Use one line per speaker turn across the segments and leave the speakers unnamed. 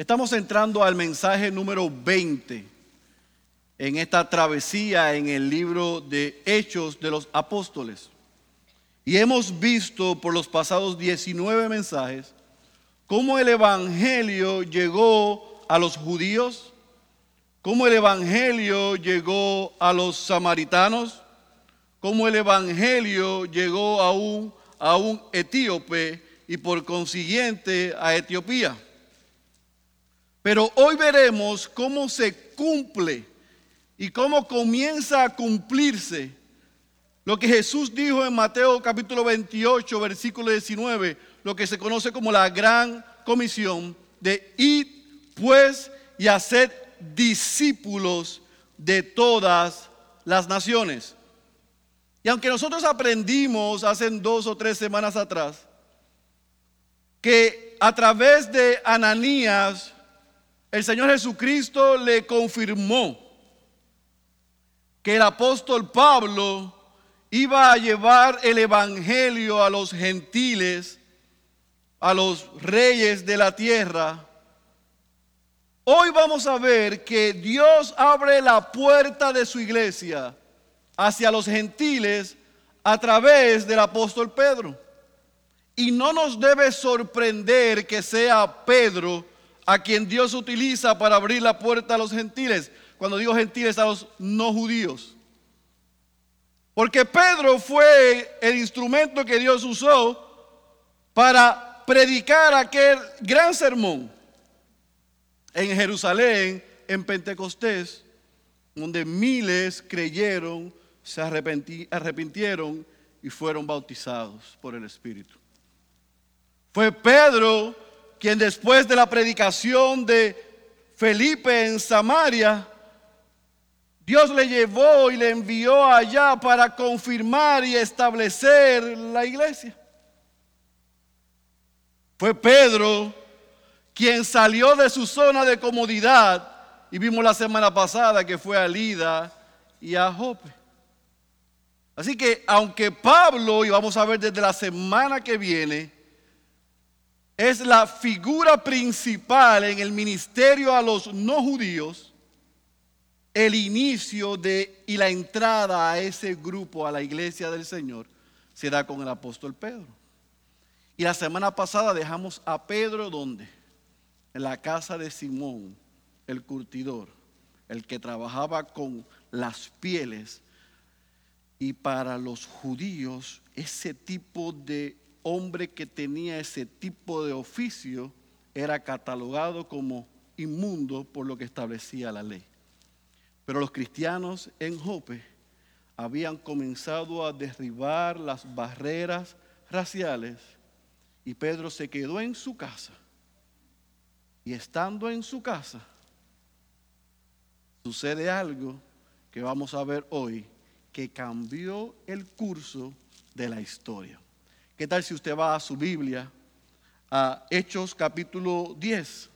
Estamos entrando al mensaje número 20 en esta travesía en el libro de Hechos de los Apóstoles. Y hemos visto por los pasados 19 mensajes cómo el Evangelio llegó a los judíos, cómo el Evangelio llegó a los samaritanos, cómo el Evangelio llegó a un, a un etíope y por consiguiente a Etiopía. Pero hoy veremos cómo se cumple y cómo comienza a cumplirse lo que Jesús dijo en Mateo capítulo 28, versículo 19, lo que se conoce como la gran comisión de ir pues y hacer discípulos de todas las naciones. Y aunque nosotros aprendimos hace dos o tres semanas atrás que a través de Ananías el Señor Jesucristo le confirmó que el apóstol Pablo iba a llevar el Evangelio a los gentiles, a los reyes de la tierra. Hoy vamos a ver que Dios abre la puerta de su iglesia hacia los gentiles a través del apóstol Pedro. Y no nos debe sorprender que sea Pedro a quien Dios utiliza para abrir la puerta a los gentiles. Cuando digo gentiles, a los no judíos. Porque Pedro fue el instrumento que Dios usó para predicar aquel gran sermón en Jerusalén, en Pentecostés, donde miles creyeron, se arrepintieron y fueron bautizados por el Espíritu. Fue Pedro quien después de la predicación de Felipe en Samaria, Dios le llevó y le envió allá para confirmar y establecer la iglesia. Fue Pedro quien salió de su zona de comodidad y vimos la semana pasada que fue a Lida y a Jope. Así que aunque Pablo, y vamos a ver desde la semana que viene, es la figura principal en el ministerio a los no judíos, el inicio de y la entrada a ese grupo, a la iglesia del Señor, se da con el apóstol Pedro. Y la semana pasada dejamos a Pedro donde? En la casa de Simón, el curtidor, el que trabajaba con las pieles. Y para los judíos ese tipo de hombre que tenía ese tipo de oficio era catalogado como inmundo por lo que establecía la ley. Pero los cristianos en Jope habían comenzado a derribar las barreras raciales y Pedro se quedó en su casa. Y estando en su casa, sucede algo que vamos a ver hoy que cambió el curso de la historia. ¿Qué tal si usted va a su Biblia, a Hechos capítulo 10?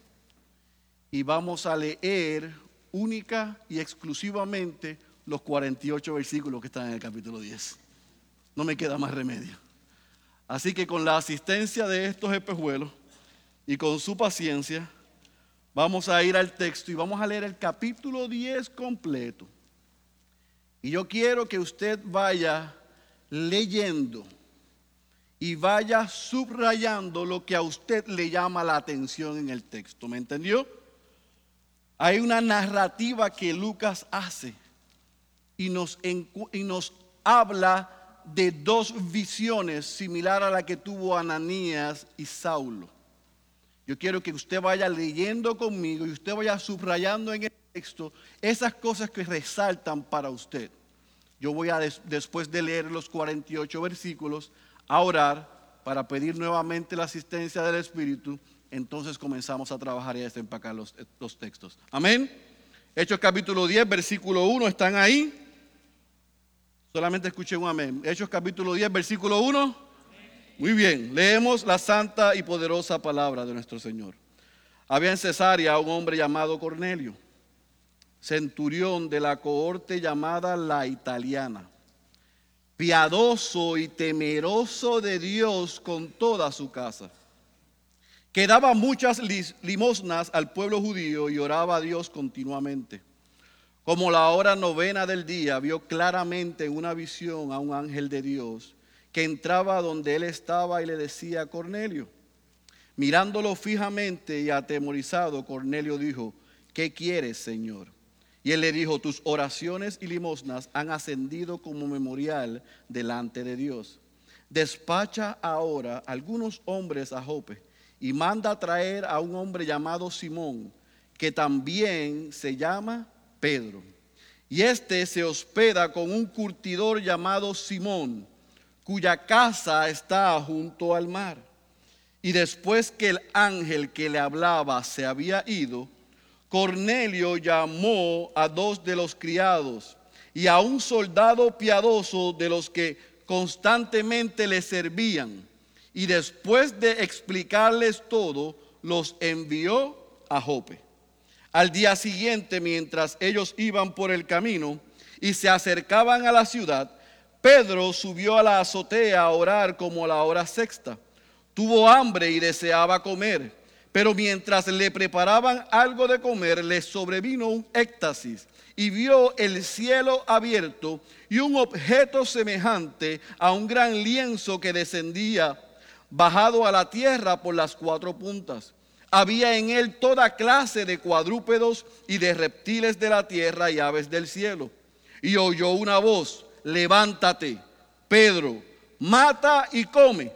Y vamos a leer única y exclusivamente los 48 versículos que están en el capítulo 10. No me queda más remedio. Así que con la asistencia de estos espejuelos y con su paciencia, vamos a ir al texto y vamos a leer el capítulo 10 completo. Y yo quiero que usted vaya leyendo y vaya subrayando lo que a usted le llama la atención en el texto. ¿Me entendió? Hay una narrativa que Lucas hace y nos, y nos habla de dos visiones similar a la que tuvo Ananías y Saulo. Yo quiero que usted vaya leyendo conmigo y usted vaya subrayando en el texto esas cosas que resaltan para usted. Yo voy a, después de leer los 48 versículos, a orar para pedir nuevamente la asistencia del Espíritu, entonces comenzamos a trabajar y a desempacar los, textos. Amén. Hechos capítulo 10, versículo 1, ¿están ahí? Solamente escuché un amén. Hechos capítulo 10, versículo 1. Muy bien, leemos la santa y poderosa palabra de nuestro Señor. Había en Cesarea un hombre llamado Cornelio, centurión de la cohorte llamada la italiana piadoso y temeroso de Dios con toda su casa. que daba muchas limosnas al pueblo judío y oraba a Dios continuamente. Como la hora novena del día, vio claramente en una visión a un ángel de Dios que entraba donde él estaba y le decía a Cornelio. Mirándolo fijamente y atemorizado, Cornelio dijo, ¿qué quieres, Señor? Y él le dijo, tus oraciones y limosnas han ascendido como memorial delante de Dios. Despacha ahora algunos hombres a Jope y manda a traer a un hombre llamado Simón, que también se llama Pedro. Y este se hospeda con un curtidor llamado Simón, cuya casa está junto al mar. Y después que el ángel que le hablaba se había ido, Cornelio llamó a dos de los criados y a un soldado piadoso de los que constantemente le servían. Y después de explicarles todo, los envió a Jope. Al día siguiente, mientras ellos iban por el camino y se acercaban a la ciudad, Pedro subió a la azotea a orar como a la hora sexta. Tuvo hambre y deseaba comer, pero mientras le preparaban algo de comer, le sobrevino un éxtasis y vio el cielo abierto y un objeto semejante a un gran lienzo que descendía, bajado a la tierra por las cuatro puntas había en él toda clase de cuadrúpedos y de reptiles de la tierra y aves del cielo. Y oyó una voz, levántate, Pedro, mata y come.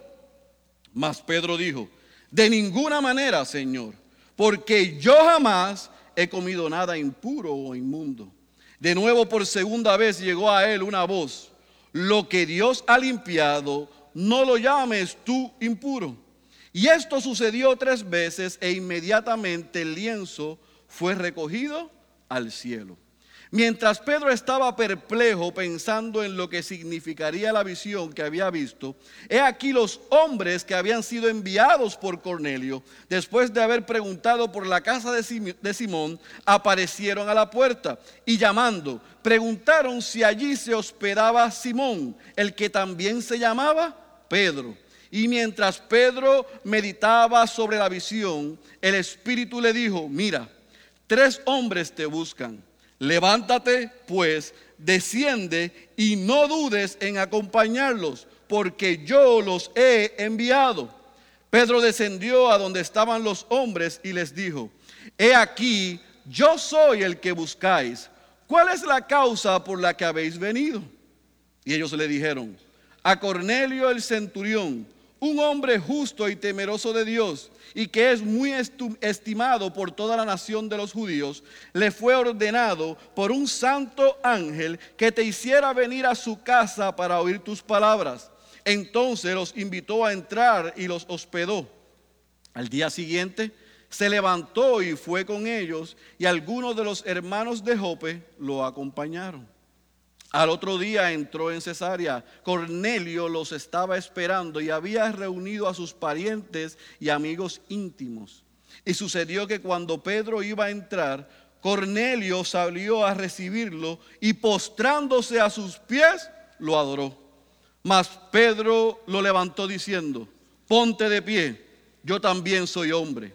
Mas Pedro dijo, de ninguna manera, Señor, porque yo jamás he comido nada impuro o inmundo. De nuevo por segunda vez llegó a él una voz, lo que Dios ha limpiado, no lo llames tú impuro. Y esto sucedió tres veces e inmediatamente el lienzo fue recogido al cielo. Mientras Pedro estaba perplejo pensando en lo que significaría la visión que había visto, he aquí los hombres que habían sido enviados por Cornelio, después de haber preguntado por la casa de Simón, aparecieron a la puerta y llamando, preguntaron si allí se hospedaba Simón, el que también se llamaba Pedro. Y mientras Pedro meditaba sobre la visión, el Espíritu le dijo, mira, tres hombres te buscan. Levántate, pues, desciende y no dudes en acompañarlos, porque yo los he enviado. Pedro descendió a donde estaban los hombres y les dijo, he aquí, yo soy el que buscáis. ¿Cuál es la causa por la que habéis venido? Y ellos le dijeron, a Cornelio el centurión, un hombre justo y temeroso de Dios y que es muy estimado por toda la nación de los judíos, le fue ordenado por un santo ángel que te hiciera venir a su casa para oír tus palabras. Entonces los invitó a entrar y los hospedó. Al día siguiente se levantó y fue con ellos y algunos de los hermanos de Jope lo acompañaron. Al otro día entró en Cesarea. Cornelio los estaba esperando y había reunido a sus parientes y amigos íntimos. Y sucedió que cuando Pedro iba a entrar, Cornelio salió a recibirlo y postrándose a sus pies, lo adoró. Mas Pedro lo levantó diciendo, ponte de pie, yo también soy hombre.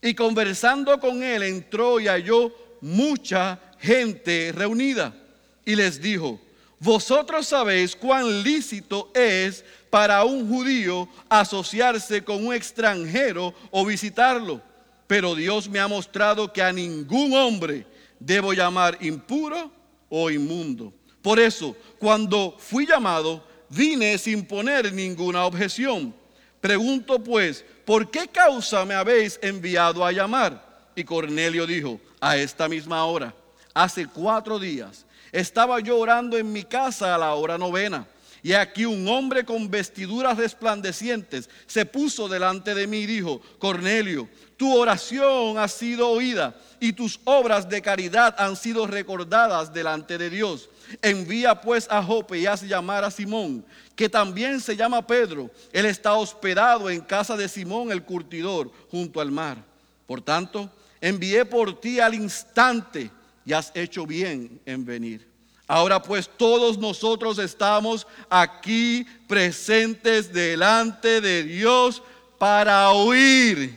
Y conversando con él entró y halló mucha gente reunida y les dijo, vosotros sabéis cuán lícito es para un judío asociarse con un extranjero o visitarlo, pero Dios me ha mostrado que a ningún hombre debo llamar impuro o inmundo. Por eso, cuando fui llamado, vine sin poner ninguna objeción. Pregunto pues, ¿por qué causa me habéis enviado a llamar? Y Cornelio dijo, a esta misma hora, hace cuatro días, estaba yo orando en mi casa a la hora novena. Y aquí un hombre con vestiduras resplandecientes se puso delante de mí y dijo, Cornelio, tu oración ha sido oída y tus obras de caridad han sido recordadas delante de Dios. Envía pues a Jope y haz llamar a Simón, que también se llama Pedro. Él está hospedado en casa de Simón el curtidor, junto al mar. Por tanto, envié por ti al instante y has hecho bien en venir. Ahora pues todos nosotros estamos aquí presentes delante de Dios para oír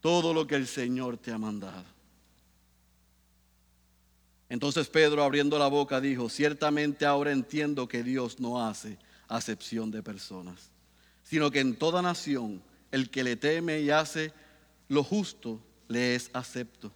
todo lo que el Señor te ha mandado. Entonces Pedro abriendo la boca dijo, ciertamente ahora entiendo que Dios no hace acepción de personas, sino que en toda nación el que le teme y hace lo justo le es acepto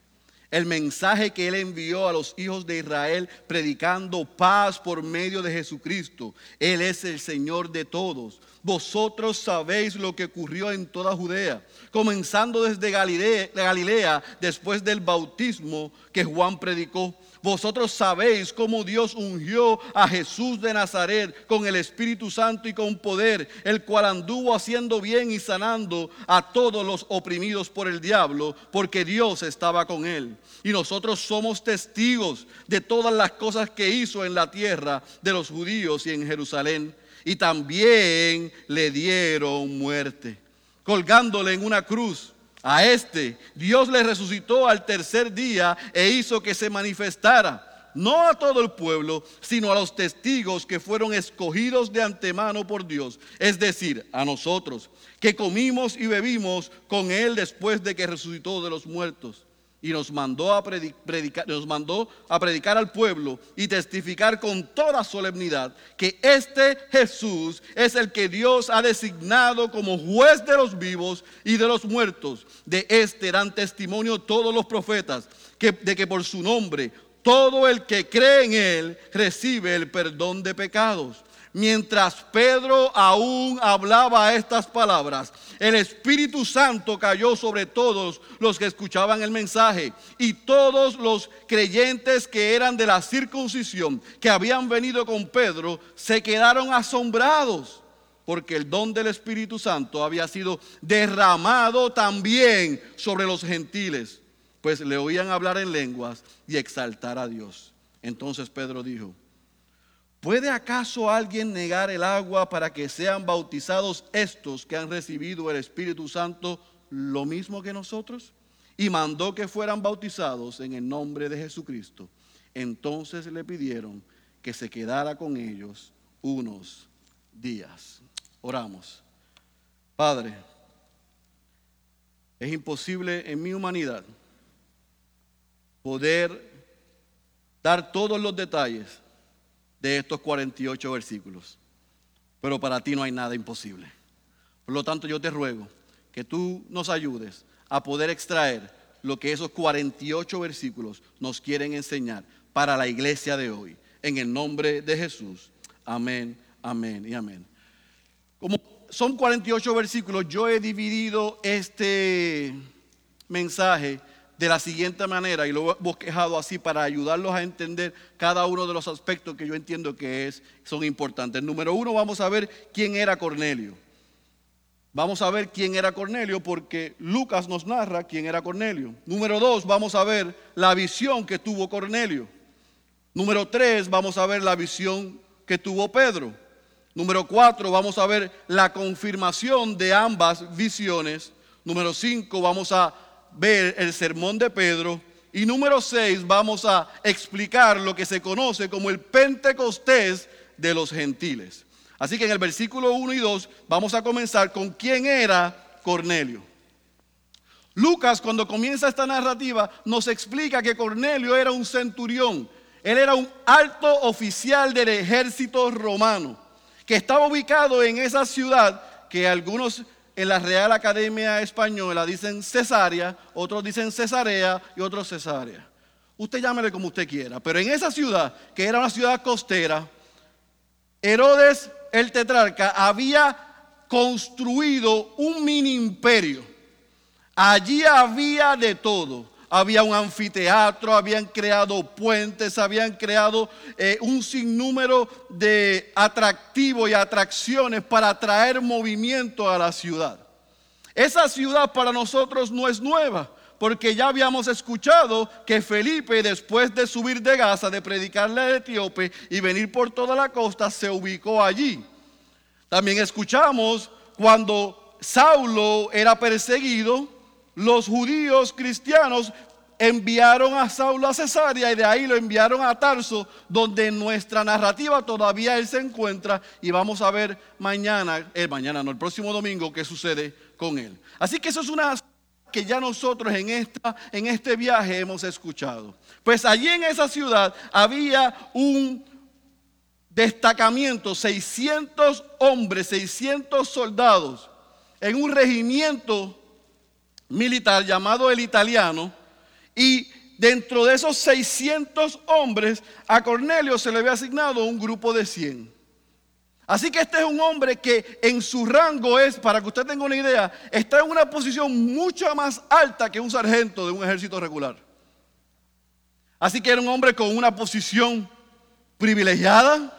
el mensaje que él envió a los hijos de Israel predicando paz por medio de Jesucristo. Él es el Señor de todos. Vosotros sabéis lo que ocurrió en toda Judea, comenzando desde Galilea, después del bautismo que Juan predicó vosotros sabéis cómo Dios ungió a Jesús de Nazaret con el Espíritu Santo y con poder, el cual anduvo haciendo bien y sanando a todos los oprimidos por el diablo, porque Dios estaba con él. Y nosotros somos testigos de todas las cosas que hizo en la tierra de los judíos y en Jerusalén. Y también le dieron muerte, colgándole en una cruz a este Dios le resucitó al tercer día e hizo que se manifestara, no a todo el pueblo, sino a los testigos que fueron escogidos de antemano por Dios, es decir, a nosotros, que comimos y bebimos con Él después de que resucitó de los muertos y nos mandó, a predicar, nos mandó a predicar al pueblo y testificar con toda solemnidad que este Jesús es el que Dios ha designado como juez de los vivos y de los muertos. De este dan testimonio todos los profetas, que, de que por su nombre todo el que cree en él recibe el perdón de pecados. Mientras Pedro aún hablaba estas palabras, el Espíritu Santo cayó sobre todos los que escuchaban el mensaje y todos los creyentes que eran de la circuncisión, que habían venido con Pedro, se quedaron asombrados porque el don del Espíritu Santo había sido derramado también sobre los gentiles, pues le oían hablar en lenguas y exaltar a Dios. Entonces Pedro dijo, ¿Puede acaso alguien negar el agua para que sean bautizados estos que han recibido el Espíritu Santo lo mismo que nosotros? Y mandó que fueran bautizados en el nombre de Jesucristo. Entonces le pidieron que se quedara con ellos unos días. Oramos. Padre, es imposible en mi humanidad poder dar todos los detalles de estos 48 versículos. Pero para ti no hay nada imposible. Por lo tanto, yo te ruego que tú nos ayudes a poder extraer lo que esos 48 versículos nos quieren enseñar para la iglesia de hoy. En el nombre de Jesús. Amén, amén y amén. Como son 48 versículos, yo he dividido este mensaje de la siguiente manera, y lo he bosquejado así para ayudarlos a entender cada uno de los aspectos que yo entiendo que es, son importantes. Número uno, vamos a ver quién era Cornelio. Vamos a ver quién era Cornelio porque Lucas nos narra quién era Cornelio. Número dos, vamos a ver la visión que tuvo Cornelio. Número tres, vamos a ver la visión que tuvo Pedro. Número cuatro, vamos a ver la confirmación de ambas visiones. Número cinco, vamos a ver el sermón de Pedro. Y número 6, vamos a explicar lo que se conoce como el Pentecostés de los gentiles. Así que en el versículo 1 y 2 vamos a comenzar con quién era Cornelio. Lucas cuando comienza esta narrativa nos explica que Cornelio era un centurión. Él era un alto oficial del ejército romano que estaba ubicado en esa ciudad que algunos en la Real Academia Española dicen cesárea, otros dicen cesarea y otros cesárea. Usted llámele como usted quiera, pero en esa ciudad, que era una ciudad costera, Herodes el tetrarca había construido un mini imperio. Allí había de todo había un anfiteatro, habían creado puentes, habían creado eh, un sinnúmero de atractivos y atracciones para atraer movimiento a la ciudad. Esa ciudad para nosotros no es nueva, porque ya habíamos escuchado que Felipe, después de subir de Gaza, de predicarle a Etíope y venir por toda la costa, se ubicó allí. También escuchamos cuando Saulo era perseguido, los judíos cristianos enviaron a Saulo a Cesarea y de ahí lo enviaron a Tarso, donde en nuestra narrativa todavía él se encuentra y vamos a ver mañana, eh, mañana no, el próximo domingo qué sucede con él. Así que eso es una que ya nosotros en, esta, en este viaje hemos escuchado. Pues allí en esa ciudad había un destacamiento, 600 hombres, 600 soldados, en un regimiento militar llamado el italiano, y dentro de esos 600 hombres, a Cornelio se le había asignado un grupo de 100. Así que este es un hombre que en su rango es, para que usted tenga una idea, está en una posición mucho más alta que un sargento de un ejército regular. Así que era un hombre con una posición privilegiada,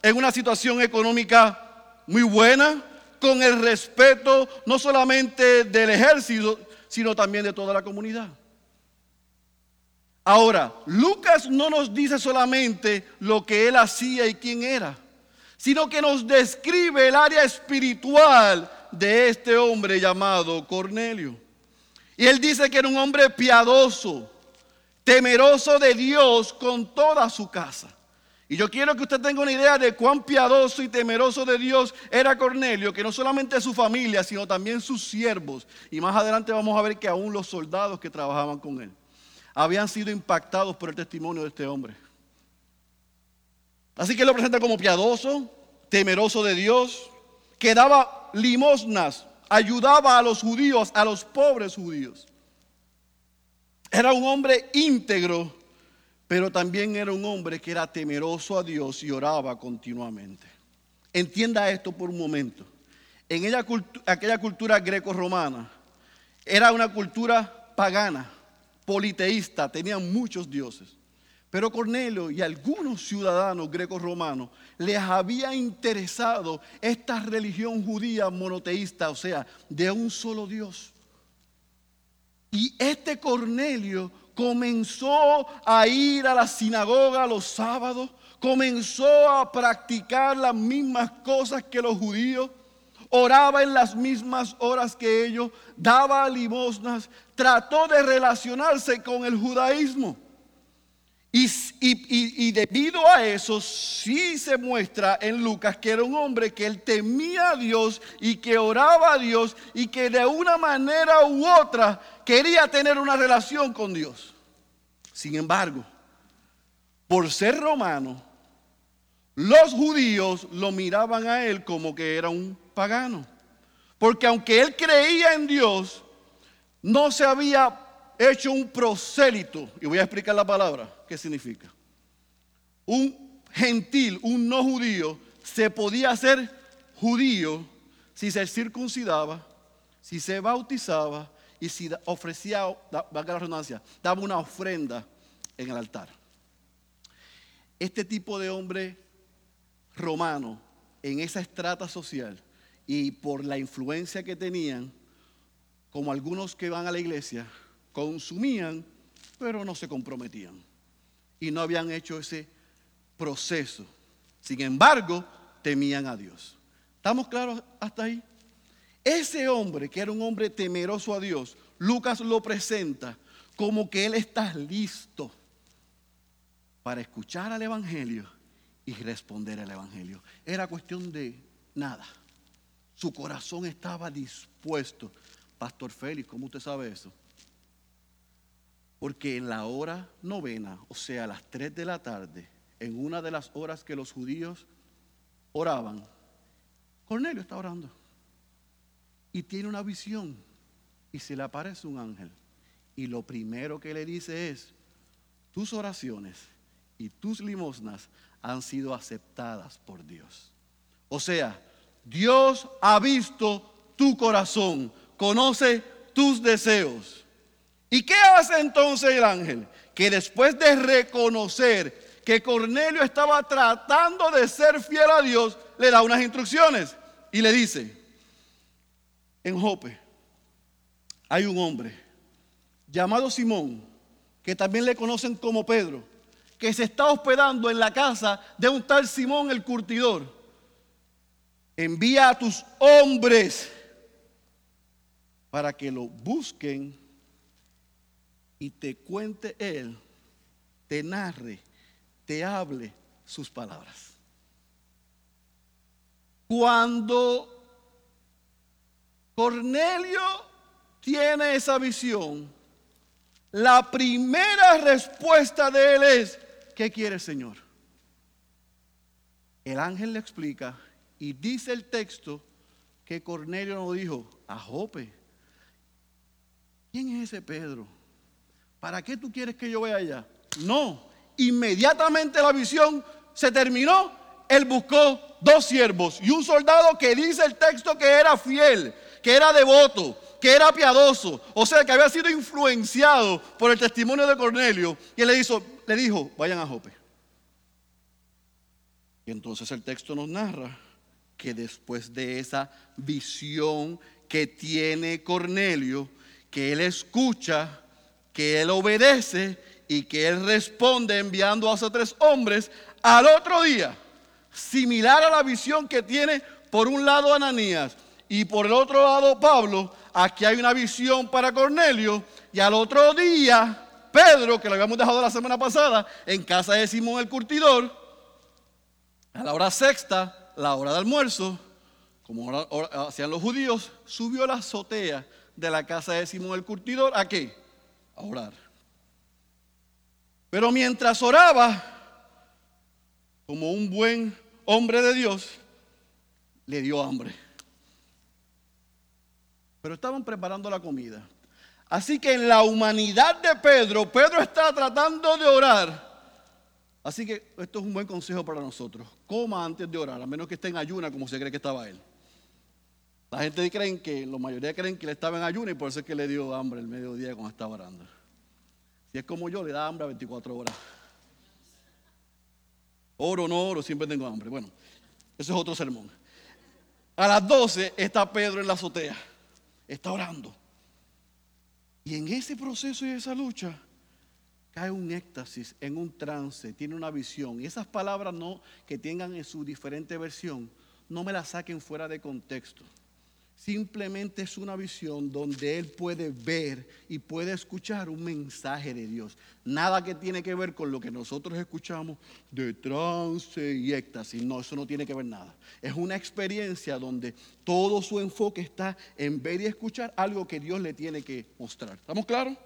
en una situación económica muy buena, con el respeto no solamente del ejército, sino también de toda la comunidad. Ahora, Lucas no nos dice solamente lo que él hacía y quién era, sino que nos describe el área espiritual de este hombre llamado Cornelio. Y él dice que era un hombre piadoso, temeroso de Dios con toda su casa. Y yo quiero que usted tenga una idea de cuán piadoso y temeroso de Dios era Cornelio, que no solamente su familia, sino también sus siervos. Y más adelante vamos a ver que aún los soldados que trabajaban con él habían sido impactados por el testimonio de este hombre. Así que lo presenta como piadoso, temeroso de Dios, que daba limosnas, ayudaba a los judíos, a los pobres judíos. Era un hombre íntegro pero también era un hombre que era temeroso a Dios y oraba continuamente. Entienda esto por un momento. En aquella cultura greco-romana era una cultura pagana, politeísta, tenían muchos dioses. Pero Cornelio y algunos ciudadanos greco-romanos les había interesado esta religión judía monoteísta, o sea, de un solo Dios. Y este Cornelio comenzó a ir a la sinagoga los sábados, comenzó a practicar las mismas cosas que los judíos, oraba en las mismas horas que ellos, daba limosnas, trató de relacionarse con el judaísmo. Y, debido a eso, sí se muestra en Lucas que era un hombre que él temía a Dios y que oraba a Dios y que de una manera u otra quería tener una relación con Dios. Sin embargo, por ser romano, los judíos lo miraban a él como que era un pagano. Porque aunque él creía en Dios, no se había hecho un prosélito. Y voy a explicar la palabra, qué significa. Un gentil, un no judío, se podía hacer judío si se circuncidaba, si se bautizaba y si ofrecía, la redundancia, daba una ofrenda en el altar. Este tipo de hombre romano en esa estrata social y por la influencia que tenían, como algunos que van a la iglesia, consumían, pero no se comprometían. Y no habían hecho ese proceso. Sin embargo, temían a Dios. ¿Estamos claros hasta ahí? Ese hombre, que era un hombre temeroso a Dios, Lucas lo presenta como que él está listo para escuchar al Evangelio y responder al Evangelio. Era cuestión de nada. Su corazón estaba dispuesto. Pastor Félix, ¿cómo usted sabe eso? Porque en la hora novena, o sea, a las 3 de la tarde, en una de las horas que los judíos oraban, Cornelio está orando y tiene una visión y se le aparece un ángel. Y lo primero que le dice es, tus oraciones y tus limosnas han sido aceptadas por Dios. O sea, Dios ha visto tu corazón, conoce tus deseos. ¿Y qué hace entonces el ángel? Que después de reconocer que Cornelio estaba tratando de ser fiel a Dios, le da unas instrucciones y le dice, en Jope hay un hombre llamado Simón, que también le conocen como Pedro, que se está hospedando en la casa de un tal Simón el curtidor. Envía a tus hombres para que lo busquen y te cuente él, te narre, te hable sus palabras. Cuando Cornelio tiene esa visión, la primera respuesta de él es, ¿qué quiere el Señor? El ángel le explica y dice el texto que Cornelio no dijo, a Jope, ¿quién es ese Pedro? ¿Para qué tú quieres que yo vaya allá? No, inmediatamente la visión se terminó, él buscó dos siervos y un soldado que dice el texto que era fiel, que era devoto, que era piadoso, o sea, que había sido influenciado por el testimonio de Cornelio. Y él le dijo, le dijo vayan a Jope. Y entonces el texto nos narra que después de esa visión que tiene Cornelio, que él escucha, que él obedece y que él responde enviando a esos tres hombres, al otro día, similar a la visión que tiene por un lado Ananías y por el otro lado Pablo, aquí hay una visión para Cornelio y al otro día Pedro, que lo habíamos dejado la semana pasada, en casa de Simón el curtidor, a la hora sexta, la hora de almuerzo, como hacían los judíos, subió a la azotea de la casa de Simón el curtidor, ¿a qué? A orar. Pero mientras oraba, como un buen hombre de Dios, le dio hambre. Pero estaban preparando la comida. Así que en la humanidad de Pedro, Pedro está tratando de orar Así que esto es un buen consejo para nosotros. Coma antes de orar, a menos que esté en ayuna como se cree que estaba él. La gente cree que, la mayoría creen que él estaba en ayuna y por eso es que le dio hambre el mediodía cuando estaba orando. Si es como yo, le da hambre a 24 horas. Oro no oro, siempre tengo hambre. Bueno, eso es otro sermón. A las 12 está Pedro en la azotea. Está orando. Y en ese proceso y esa lucha, cae un éxtasis, en un trance, tiene una visión. Y esas palabras no que tengan en su diferente versión, no me las saquen fuera de contexto. Simplemente es una visión donde él puede ver y puede escuchar un mensaje de Dios. Nada que tiene que ver con lo que nosotros escuchamos de trance y éxtasis. No, eso no tiene que ver nada. Es una experiencia donde todo su enfoque está en ver y escuchar algo que Dios le tiene que mostrar. ¿Estamos claros?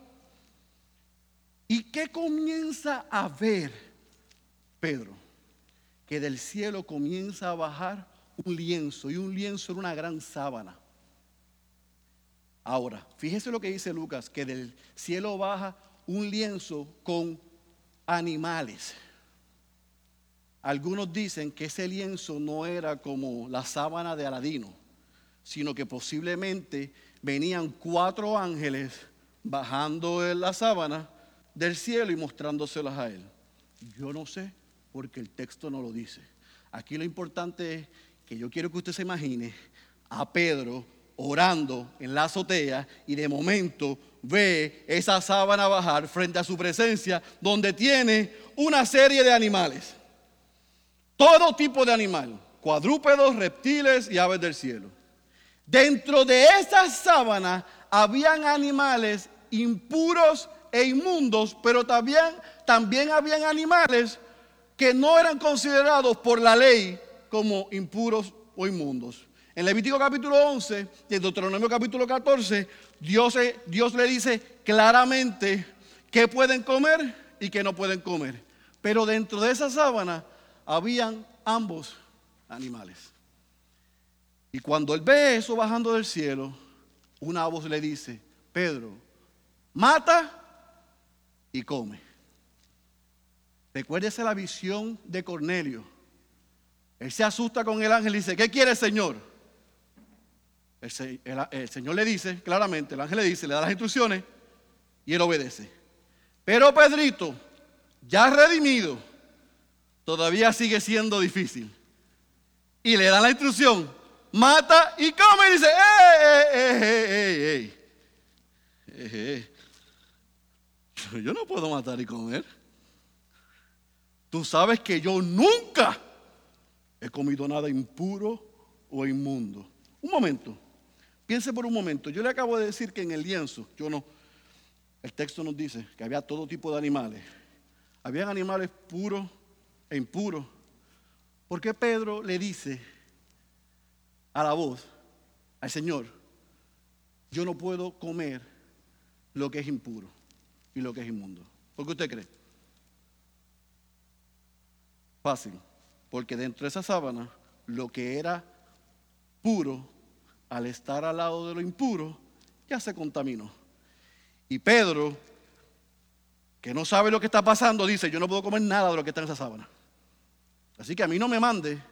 ¿Y qué comienza a ver Pedro? Que del cielo comienza a bajar un lienzo y un lienzo era una gran sábana. Ahora, fíjese lo que dice Lucas, que del cielo baja un lienzo con animales. Algunos dicen que ese lienzo no era como la sábana de Aladino, sino que posiblemente venían cuatro ángeles bajando en la sábana del cielo y mostrándoselas a él. Yo no sé porque el texto no lo dice. Aquí lo importante es que yo quiero que usted se imagine a Pedro orando en la azotea y de momento ve esa sábana bajar frente a su presencia donde tiene una serie de animales. Todo tipo de animal, cuadrúpedos, reptiles y aves del cielo. Dentro de esa sábana habían animales impuros e inmundos, pero también, también habían animales que no eran considerados por la ley como impuros o inmundos. En Levítico capítulo 11 y en Deuteronomio capítulo 14, Dios, Dios le dice claramente qué pueden comer y qué no pueden comer. Pero dentro de esa sábana habían ambos animales. Y cuando él ve eso bajando del cielo, una voz le dice, Pedro, mata y come. Recuérdese la visión de Cornelio. Él se asusta con el ángel y dice, ¿qué quiere el Señor? Le dice claramente, el ángel le dice, le da las instrucciones y él obedece. Pero Pedrito, ya redimido, todavía sigue siendo difícil. Y le da la instrucción, mata y come y dice, ¡eh, eh, eh, eh, eh! yo no puedo matar y comer. Tú sabes que yo nunca he comido nada impuro o inmundo. Un momento, piense por un momento. Yo le acabo de decir que en el lienzo, yo no, el texto nos dice que había todo tipo de animales. Habían animales puros e impuros. ¿Por qué Pedro le dice a la voz, al Señor, yo no puedo comer lo que es impuro y lo que es inmundo. ¿Por qué usted cree? Fácil, porque dentro de esa sábana lo que era puro, al estar al lado de lo impuro, ya se contaminó. Y Pedro, que no sabe lo que está pasando, dice, yo no puedo comer nada de lo que está en esa sábana. Así que a mí no me mande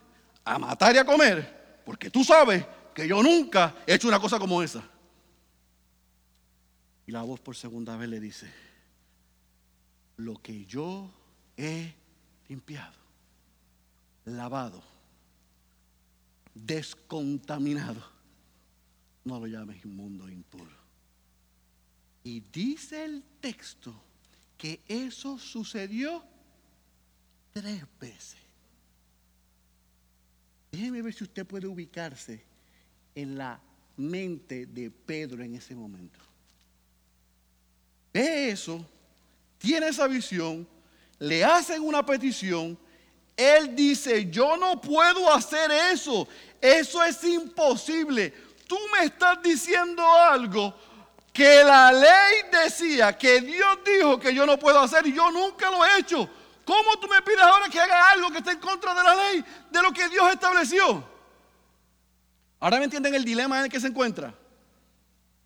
a matar y a comer, porque tú sabes que yo nunca he hecho una cosa como esa. Y la voz por segunda vez le dice, lo que yo he limpiado, lavado, descontaminado, no lo llames inmundo impuro. Y dice el texto que eso sucedió tres veces. Déjeme ver si usted puede ubicarse en la mente de Pedro en ese momento. Ve eso, tiene esa visión, le hacen una petición, él dice, yo no puedo hacer eso, eso es imposible. Tú me estás diciendo algo que la ley decía, que Dios dijo que yo no puedo hacer y yo nunca lo he hecho. ¿Cómo tú me pides ahora que haga algo que esté en contra de la ley, de lo que Dios estableció? Ahora me entienden el dilema en el que se encuentra.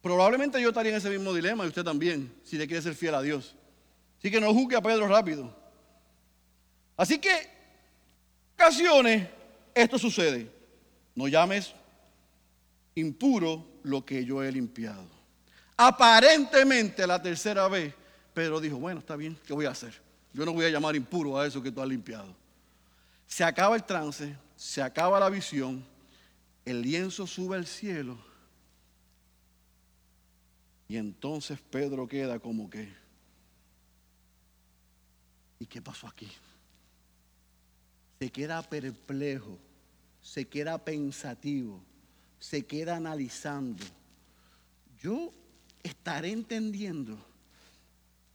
Probablemente yo estaría en ese mismo dilema y usted también, si le quiere ser fiel a Dios. Así que no juzgue a Pedro rápido. Así que, ocasiones, esto sucede. No llames impuro lo que yo he limpiado. Aparentemente la tercera vez, Pedro dijo, bueno, está bien, ¿qué voy a hacer? Yo no voy a llamar impuro a eso que tú has limpiado. Se acaba el trance, se acaba la visión, el lienzo sube al cielo y entonces Pedro queda como que, ¿y qué pasó aquí? Se queda perplejo, se queda pensativo, se queda analizando. Yo estaré entendiendo,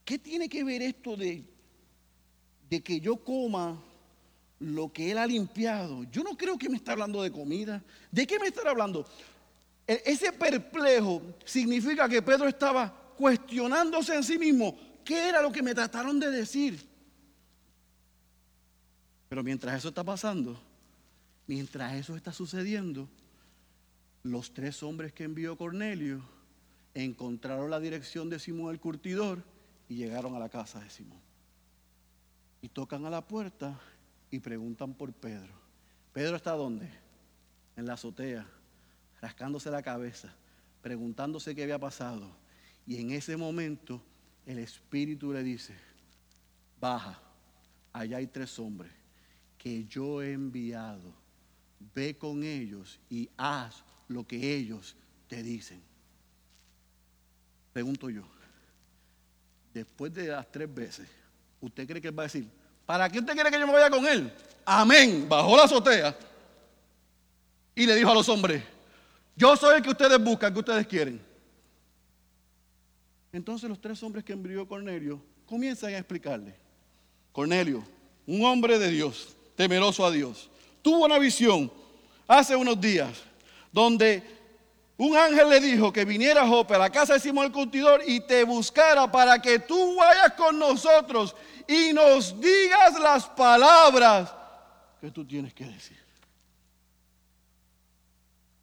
¿qué tiene que ver esto de, de que yo coma lo que él ha limpiado? Yo no creo que me está hablando de comida. ¿De qué me está hablando? E, ese perplejo significa que Pedro estaba cuestionándose en sí mismo qué era lo que me trataron de decir. Pero mientras eso está pasando, mientras eso está sucediendo, los tres hombres que envió Cornelio encontraron la dirección de Simón el curtidor y llegaron a la casa de Simón. Y tocan a la puerta y preguntan por Pedro. ¿Pedro está dónde? En la azotea rascándose la cabeza, preguntándose qué había pasado. Y en ese momento el Espíritu le dice, baja, allá hay tres hombres que yo he enviado, ve con ellos y haz lo que ellos te dicen. Pregunto yo, después de las tres veces, ¿usted cree que él va a decir, ¿para qué usted quiere que yo me vaya con él? Amén, bajó la azotea y le dijo a los hombres, yo soy el que ustedes buscan, que ustedes quieren. Entonces los tres hombres que envió Cornelio comienzan a explicarle. Cornelio, un hombre de Dios, temeroso a Dios, tuvo una visión hace unos días donde un ángel le dijo que viniera a Jope a la casa de Simón el Curtidor y te buscara para que tú vayas con nosotros y nos digas las palabras que tú tienes que decir.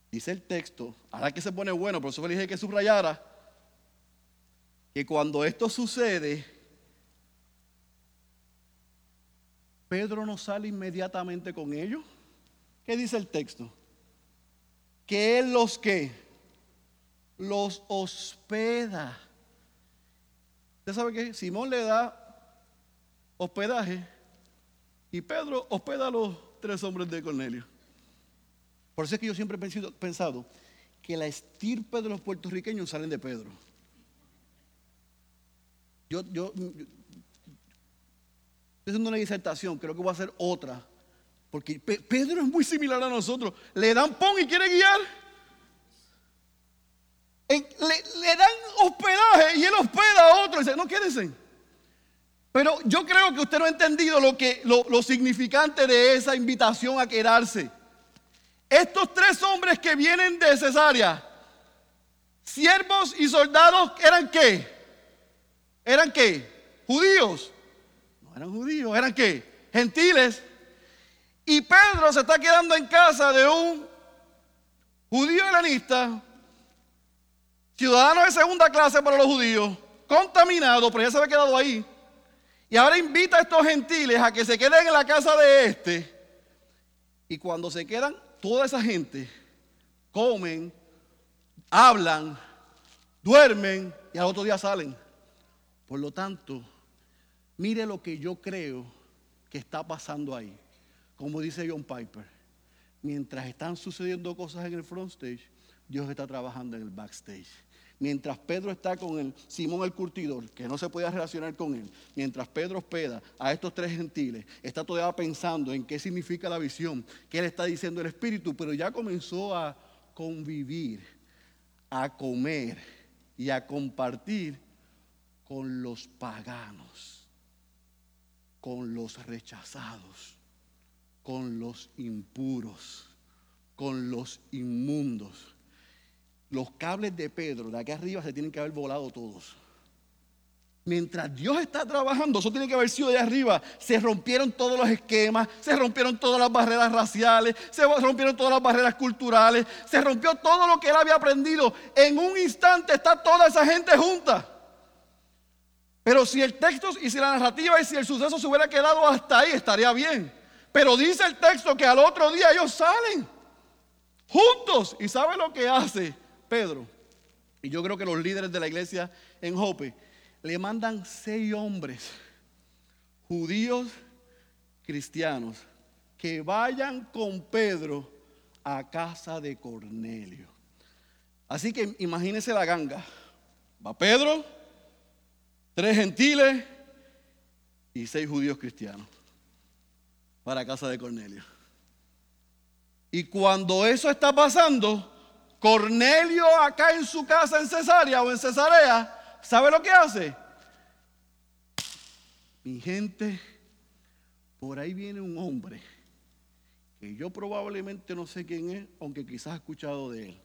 Dice el texto, ahora que se pone bueno, por eso le dije que subrayara, que cuando esto sucede, Pedro no sale inmediatamente con ellos. ¿Qué dice el texto? Que él los que los hospeda. Usted sabe que Simón le da hospedaje y Pedro hospeda a los tres hombres de Cornelio. Por eso es que yo siempre he pensado que la estirpe de los puertorriqueños salen de Pedro. Yo, yo, estoy haciendo una disertación, creo que voy a hacer otra. Porque Pedro es muy similar a nosotros. Le dan pon y quiere guiar. le, dan hospedaje y él hospeda a otro. Y dice, no quédense. Pero yo creo que usted no ha entendido lo, que, lo, lo significante de esa invitación a quedarse. Estos tres hombres que vienen de Cesarea siervos y soldados eran qué? ¿Eran qué? Judíos. No eran judíos, eran qué? Gentiles. Y Pedro se está quedando en casa de un judío helenista, ciudadano de segunda clase para los judíos, contaminado, pero ya se había quedado ahí. Y ahora invita a estos gentiles a que se queden en la casa de este. Y cuando se quedan, toda esa gente comen, hablan, duermen y al otro día salen. Por lo tanto, mire lo que yo creo que está pasando ahí. Como dice John Piper, mientras están sucediendo cosas en el front stage, Dios está trabajando en el backstage. Mientras Pedro está con el Simón el curtidor, que no se podía relacionar con él, mientras Pedro hospeda a estos tres gentiles, está todavía pensando en qué significa la visión, qué le está diciendo el Espíritu, pero ya comenzó a convivir, a comer y a compartir con los paganos, con los rechazados, con los impuros, con los inmundos los cables de Pedro de aquí arriba se tienen que haber volado todos. Mientras Dios está trabajando, eso tiene que haber sido de arriba. Se rompieron todos los esquemas, se rompieron todas las barreras raciales, se rompieron todas las barreras culturales, se rompió todo lo que él había aprendido. En un instante está toda esa gente junta. Pero si el texto y si la narrativa y si el suceso se hubiera quedado hasta ahí, estaría bien. Pero dice el texto que al otro día ellos salen juntos. ¿Y sabe lo que hace? Pedro, y yo creo que los líderes de la iglesia en Jope, le mandan seis hombres, judíos cristianos, que vayan con Pedro a casa de Cornelio. Así que imagínense la ganga. Va Pedro, tres gentiles y seis judíos cristianos para casa de Cornelio. Y cuando eso está pasando, Cornelio acá en su casa en Cesarea o en Cesarea, ¿sabe lo que hace? Mi gente, por ahí viene un hombre que yo probablemente no sé quién es, aunque quizás he escuchado de él,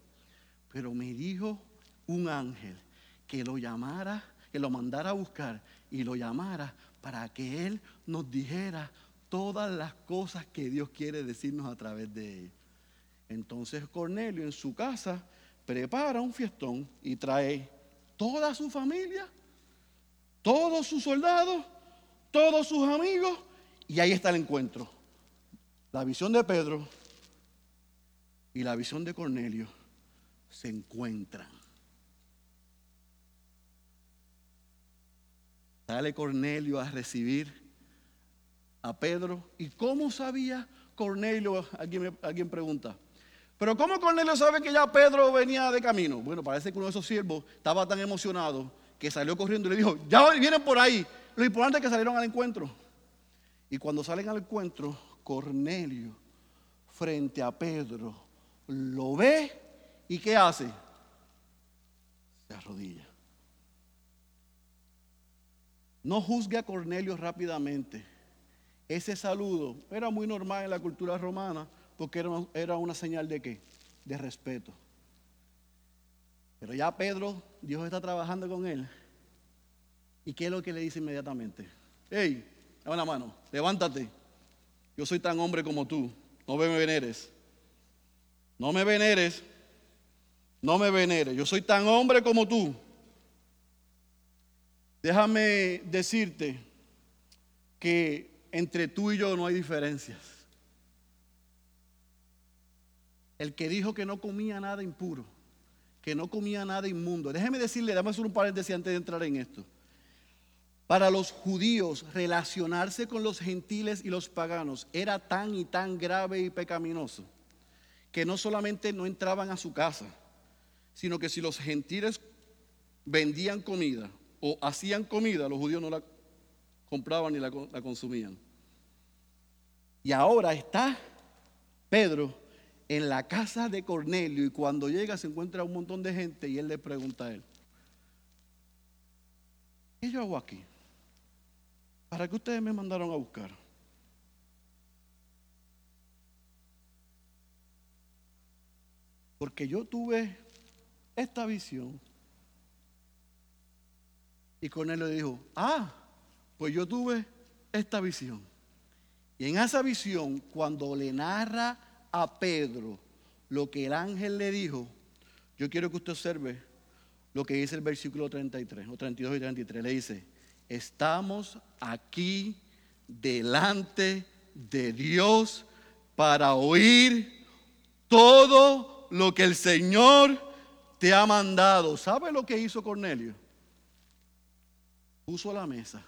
pero me dijo un ángel que lo llamara, que lo mandara a buscar y lo llamara para que él nos dijera todas las cosas que Dios quiere decirnos a través de él. Entonces Cornelio en su casa prepara un fiestón y trae toda su familia, todos sus soldados, todos sus amigos, y ahí está el encuentro. La visión de Pedro y la visión de Cornelio se encuentran. Sale Cornelio a recibir a Pedro. ¿Y cómo sabía Cornelio? Alguien, alguien pregunta. Pero ¿cómo Cornelio sabe que ya Pedro venía de camino? Bueno, parece que uno de esos siervos estaba tan emocionado que salió corriendo y le dijo, ya vienen por ahí. Lo importante es que salieron al encuentro. Y cuando salen al encuentro, Cornelio, frente a Pedro, lo ve y ¿qué hace? Se arrodilla. No juzgue a Cornelio rápidamente. Ese saludo era muy normal en la cultura romana porque era una, señal de qué? De respeto. Pero ya Pedro, Dios está trabajando con él. ¿Y qué es lo que le dice inmediatamente? Hey, dame la mano, levántate. Yo soy tan hombre como tú. No me veneres. No me veneres. No me veneres. Yo soy tan hombre como tú. Déjame decirte que entre tú y yo no hay diferencias. El que dijo que no comía nada impuro, que no comía nada inmundo. Déjeme decirle, dame hacer un paréntesis antes de entrar en esto. Para los judíos, relacionarse con los gentiles y los paganos era tan y tan grave y pecaminoso que no solamente no entraban a su casa, sino que si los gentiles vendían comida o hacían comida, los judíos no la compraban ni la, la consumían. Y ahora está Pedro en la casa de Cornelio y cuando llega se encuentra un montón de gente y él le pregunta a él, ¿qué yo hago aquí? ¿Para qué ustedes me mandaron a buscar? Porque yo tuve esta visión. Y Cornelio dijo, ah, pues yo tuve esta visión. Y en esa visión, cuando le narra a Pedro lo que el ángel le dijo, yo quiero que usted observe lo que dice el versículo 33, o 32 y 33. Le dice, estamos aquí delante de Dios para oír todo lo que el Señor te ha mandado. ¿Sabe lo que hizo Cornelio? Puso la mesa,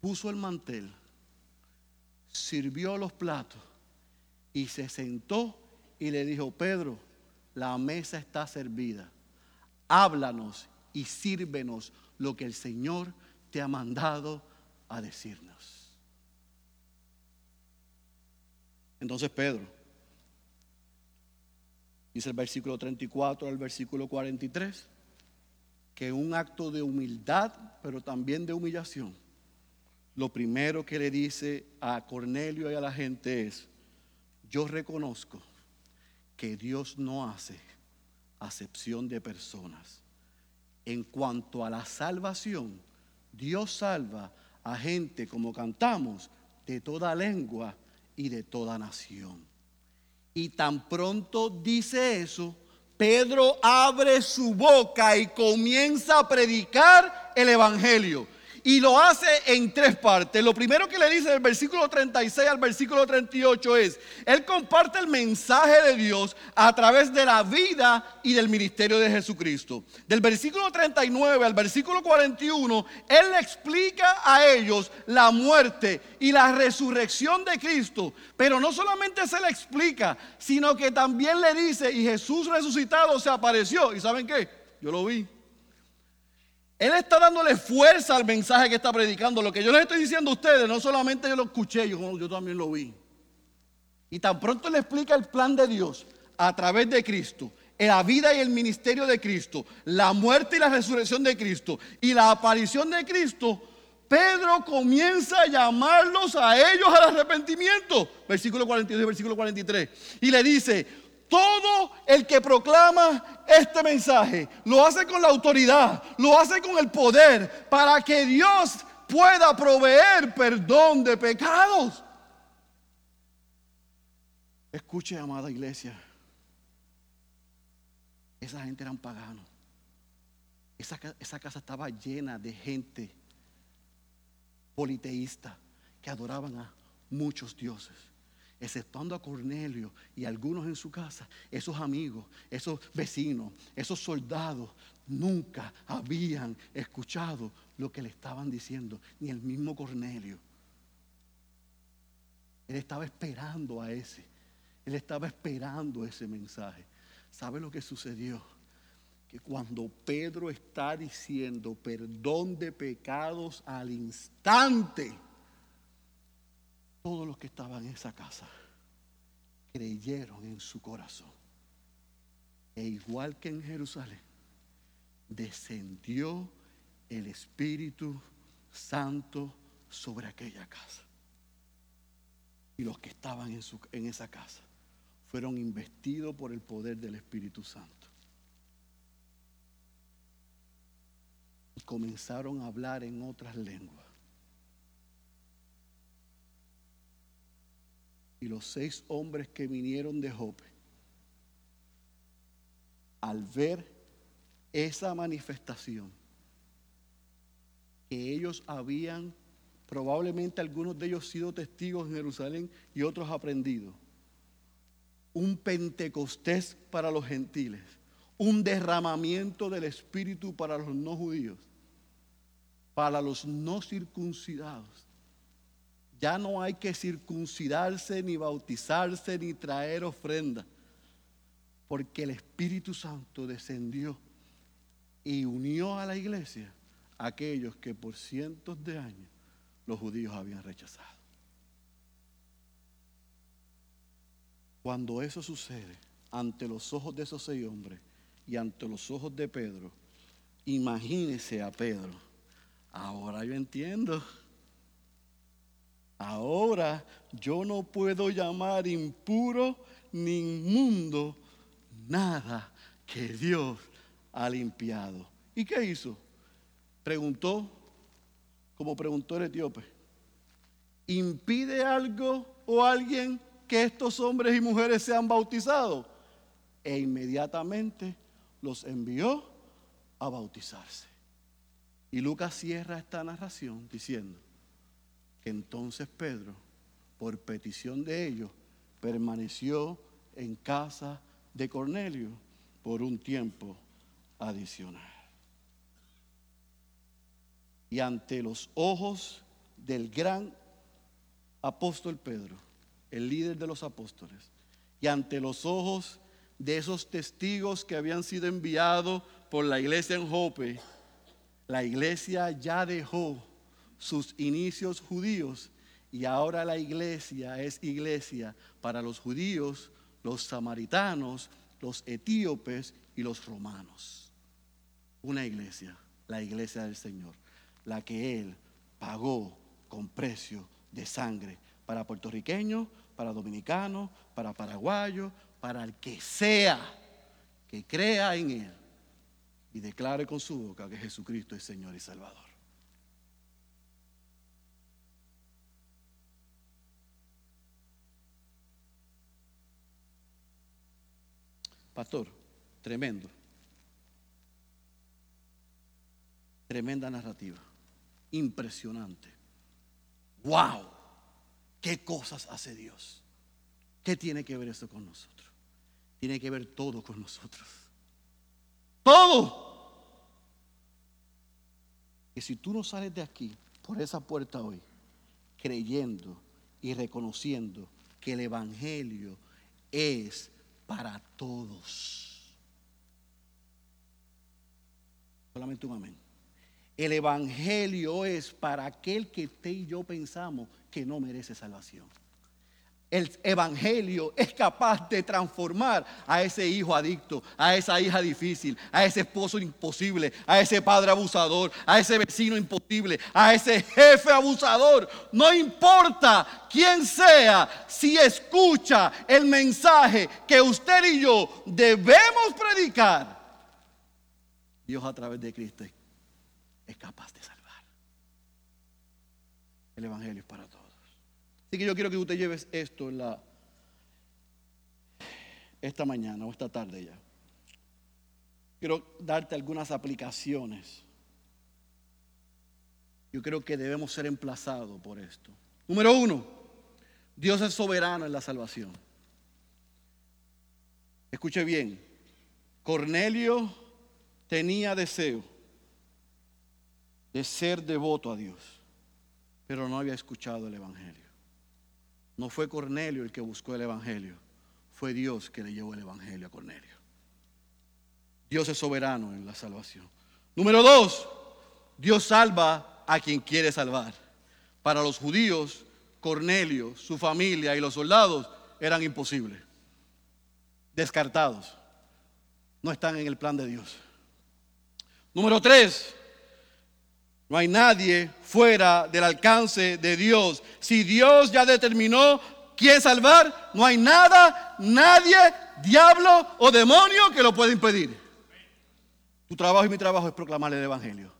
puso el mantel, sirvió los platos y se sentó y le dijo, Pedro, la mesa está servida. Háblanos y sírvenos lo que el Señor te ha mandado a decirnos. Entonces Pedro, dice el versículo 34 al versículo 43, que un acto de humildad, pero también de humillación, lo primero que le dice a Cornelio y a la gente es, yo reconozco que Dios no hace acepción de personas. En cuanto a la salvación, Dios salva a gente, como cantamos, de toda lengua y de toda nación. Y tan pronto dice eso, Pedro abre su boca y comienza a predicar el Evangelio. Y lo hace en tres partes. Lo primero que le dice del versículo 36 al versículo 38 es, Él comparte el mensaje de Dios a través de la vida y del ministerio de Jesucristo. Del versículo 39 al versículo 41, Él le explica a ellos la muerte y la resurrección de Cristo. Pero no solamente se le explica, sino que también le dice, y Jesús resucitado se apareció. ¿Y saben qué? Yo lo vi. Él está dándole fuerza al mensaje que está predicando. Lo que yo les estoy diciendo a ustedes, no solamente yo lo escuché, yo, también lo vi. Y tan pronto le explica el plan de Dios a través de Cristo, la vida y el ministerio de Cristo, la muerte y la resurrección de Cristo y la aparición de Cristo, Pedro comienza a llamarlos a ellos al arrepentimiento. Versículo 42 y versículo 43. Y le dice, todo el que proclama este mensaje lo hace con la autoridad, lo hace con el poder, para que Dios pueda proveer perdón de pecados. Escuche, amada iglesia, esa gente eran paganos. Esa, esa casa estaba llena de gente politeísta que adoraban a muchos dioses exceptuando a Cornelio y algunos en su casa, esos amigos, esos vecinos, esos soldados, nunca habían escuchado lo que le estaban diciendo, ni el mismo Cornelio. Él estaba esperando a ese, él estaba esperando ese mensaje. ¿Sabe lo que sucedió? Que cuando Pedro está diciendo perdón de pecados al instante, todos los que estaban en esa casa creyeron en su corazón. E igual que en Jerusalén, descendió el Espíritu Santo sobre aquella casa. Y los que estaban en, su, en esa casa fueron investidos por el poder del Espíritu Santo. Y comenzaron a hablar en otras lenguas y los seis hombres que vinieron de Jope, al ver esa manifestación, que ellos habían, probablemente algunos de ellos sido testigos en Jerusalén y otros aprendidos, un Pentecostés para los gentiles, un derramamiento del Espíritu para los no judíos, para los no circuncidados ya no hay que circuncidarse, ni bautizarse, ni traer ofrenda. Porque el Espíritu Santo descendió y unió a la iglesia aquellos que por cientos de años los judíos habían rechazado. Cuando eso sucede ante los ojos de esos seis hombres y ante los ojos de Pedro, imagínese a Pedro. Ahora yo entiendo. Ahora yo no puedo llamar impuro ni inmundo nada que Dios ha limpiado. ¿Y qué hizo? Preguntó, como preguntó el etíope, ¿impide algo o alguien que estos hombres y mujeres sean bautizados? E inmediatamente los envió a bautizarse. Y Lucas cierra esta narración diciendo entonces Pedro, por petición de ellos, permaneció en casa de Cornelio por un tiempo adicional. Y ante los ojos del gran apóstol Pedro, el líder de los apóstoles, y ante los ojos de esos testigos que habían sido enviados por la iglesia en Jope, la iglesia ya dejó sus inicios judíos y ahora la iglesia es iglesia para los judíos, los samaritanos, los etíopes y los romanos. Una iglesia, la iglesia del Señor, la que Él pagó con precio de sangre para puertorriqueños, para dominicanos, para paraguayos, para el que sea que crea en Él y declare con su boca que Jesucristo es Señor y Salvador. Pastor, tremendo. Tremenda narrativa. Impresionante. ¡Wow! ¿Qué cosas hace Dios? ¿Qué tiene que ver eso con nosotros? Tiene que ver todo con nosotros. Todo. Y si tú no sales de aquí, por esa puerta hoy, creyendo y reconociendo que el Evangelio es para todos. Solamente un amén. El Evangelio es para aquel que usted y yo pensamos que no merece salvación. El Evangelio es capaz de transformar a ese hijo adicto, a esa hija difícil, a ese esposo imposible, a ese padre abusador, a ese vecino imposible, a ese jefe abusador. No importa quién sea, si escucha el mensaje que usted y yo debemos predicar, Dios a través de Cristo es capaz de salvar. El Evangelio es para todos. Así que yo quiero que usted lleves esto esta mañana o esta tarde ya. Quiero darte algunas aplicaciones. Yo creo que debemos ser emplazados por esto. Número uno, Dios es soberano en la salvación. Escuche bien, Cornelio tenía deseo de ser devoto a Dios, pero no había escuchado el Evangelio. No fue Cornelio el que buscó el Evangelio, fue Dios que le llevó el Evangelio a Cornelio. Dios es soberano en la salvación. Número dos, Dios salva a quien quiere salvar. Para los judíos, Cornelio, su familia y los soldados eran imposibles, descartados, no están en el plan de Dios. Número tres, no hay nadie fuera del alcance de Dios. Si Dios ya determinó quién salvar, no hay nada, nadie, diablo o demonio que lo pueda impedir. Tu trabajo y mi trabajo es proclamar el Evangelio.